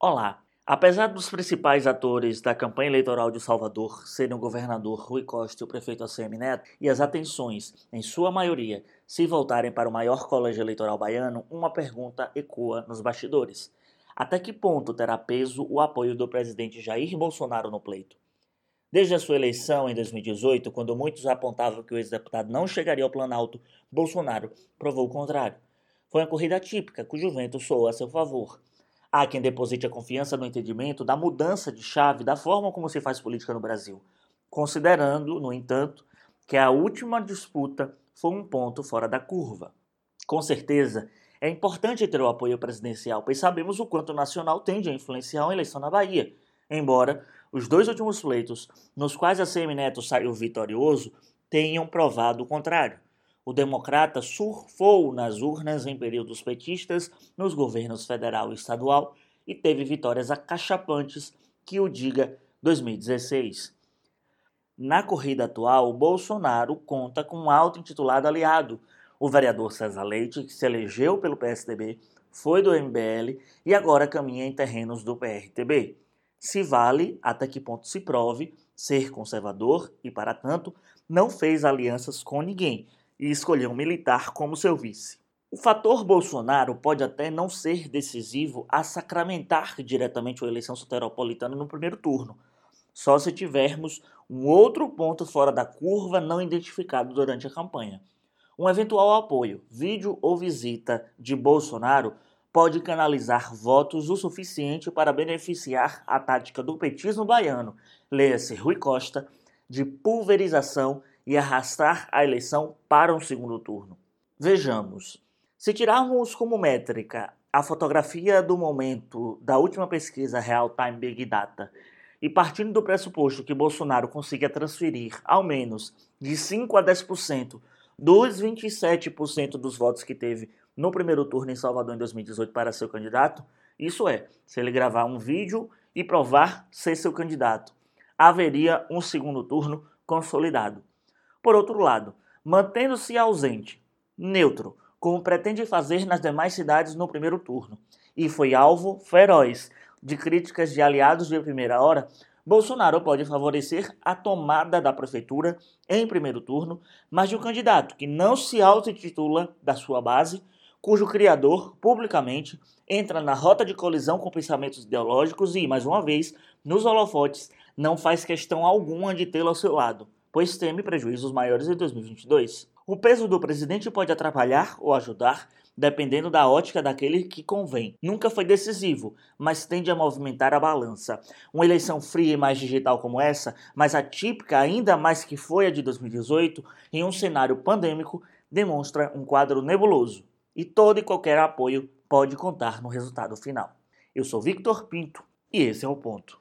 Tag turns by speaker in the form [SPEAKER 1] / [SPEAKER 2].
[SPEAKER 1] Olá! Apesar dos principais atores da campanha eleitoral de Salvador serem o governador Rui Costa e o prefeito ACM Neto, e as atenções, em sua maioria, se voltarem para o maior colégio eleitoral baiano, uma pergunta ecoa nos bastidores. Até que ponto terá peso o apoio do presidente Jair Bolsonaro no pleito? Desde a sua eleição em 2018, quando muitos apontavam que o ex-deputado não chegaria ao Planalto, Bolsonaro provou o contrário. Foi uma corrida típica, cujo vento soou a seu favor. Há quem deposite a confiança no entendimento da mudança de chave da forma como se faz política no Brasil, considerando, no entanto, que a última disputa foi um ponto fora da curva. Com certeza, é importante ter o apoio presidencial, pois sabemos o quanto o nacional tende a influenciar a eleição na Bahia, embora os dois últimos pleitos, nos quais a CM Neto saiu vitorioso, tenham provado o contrário. O democrata surfou nas urnas em períodos petistas nos governos federal e estadual e teve vitórias acachapantes que o diga 2016. Na corrida atual, Bolsonaro conta com um auto-intitulado aliado, o vereador César Leite, que se elegeu pelo PSDB, foi do MBL e agora caminha em terrenos do PRTB. Se vale, até que ponto se prove, ser conservador e, para tanto, não fez alianças com ninguém, e escolheu um militar como seu vice. O fator Bolsonaro pode até não ser decisivo a sacramentar diretamente a eleição soteropolitana no primeiro turno, só se tivermos um outro ponto fora da curva não identificado durante a campanha. Um eventual apoio, vídeo ou visita de Bolsonaro pode canalizar votos o suficiente para beneficiar a tática do petismo baiano, leia-se Rui Costa, de pulverização e arrastar a eleição para um segundo turno. Vejamos. Se tirarmos como métrica a fotografia do momento da última pesquisa Real Time Big Data e partindo do pressuposto que Bolsonaro consiga transferir ao menos de 5 a 10% dos 27% dos votos que teve no primeiro turno em Salvador em 2018 para seu candidato, isso é, se ele gravar um vídeo e provar ser seu candidato, haveria um segundo turno consolidado. Por outro lado, mantendo-se ausente, neutro, como pretende fazer nas demais cidades no primeiro turno, e foi alvo feroz de críticas de aliados de primeira hora, Bolsonaro pode favorecer a tomada da prefeitura em primeiro turno, mas de um candidato que não se auto-intitula da sua base, cujo criador, publicamente, entra na rota de colisão com pensamentos ideológicos e, mais uma vez, nos holofotes, não faz questão alguma de tê-lo ao seu lado pois teme prejuízos maiores em 2022. O peso do presidente pode atrapalhar ou ajudar, dependendo da ótica daquele que convém. Nunca foi decisivo, mas tende a movimentar a balança. Uma eleição fria e mais digital como essa, mas atípica ainda mais que foi a de 2018, em um cenário pandêmico, demonstra um quadro nebuloso. E todo e qualquer apoio pode contar no resultado final. Eu sou Victor Pinto e esse é o ponto.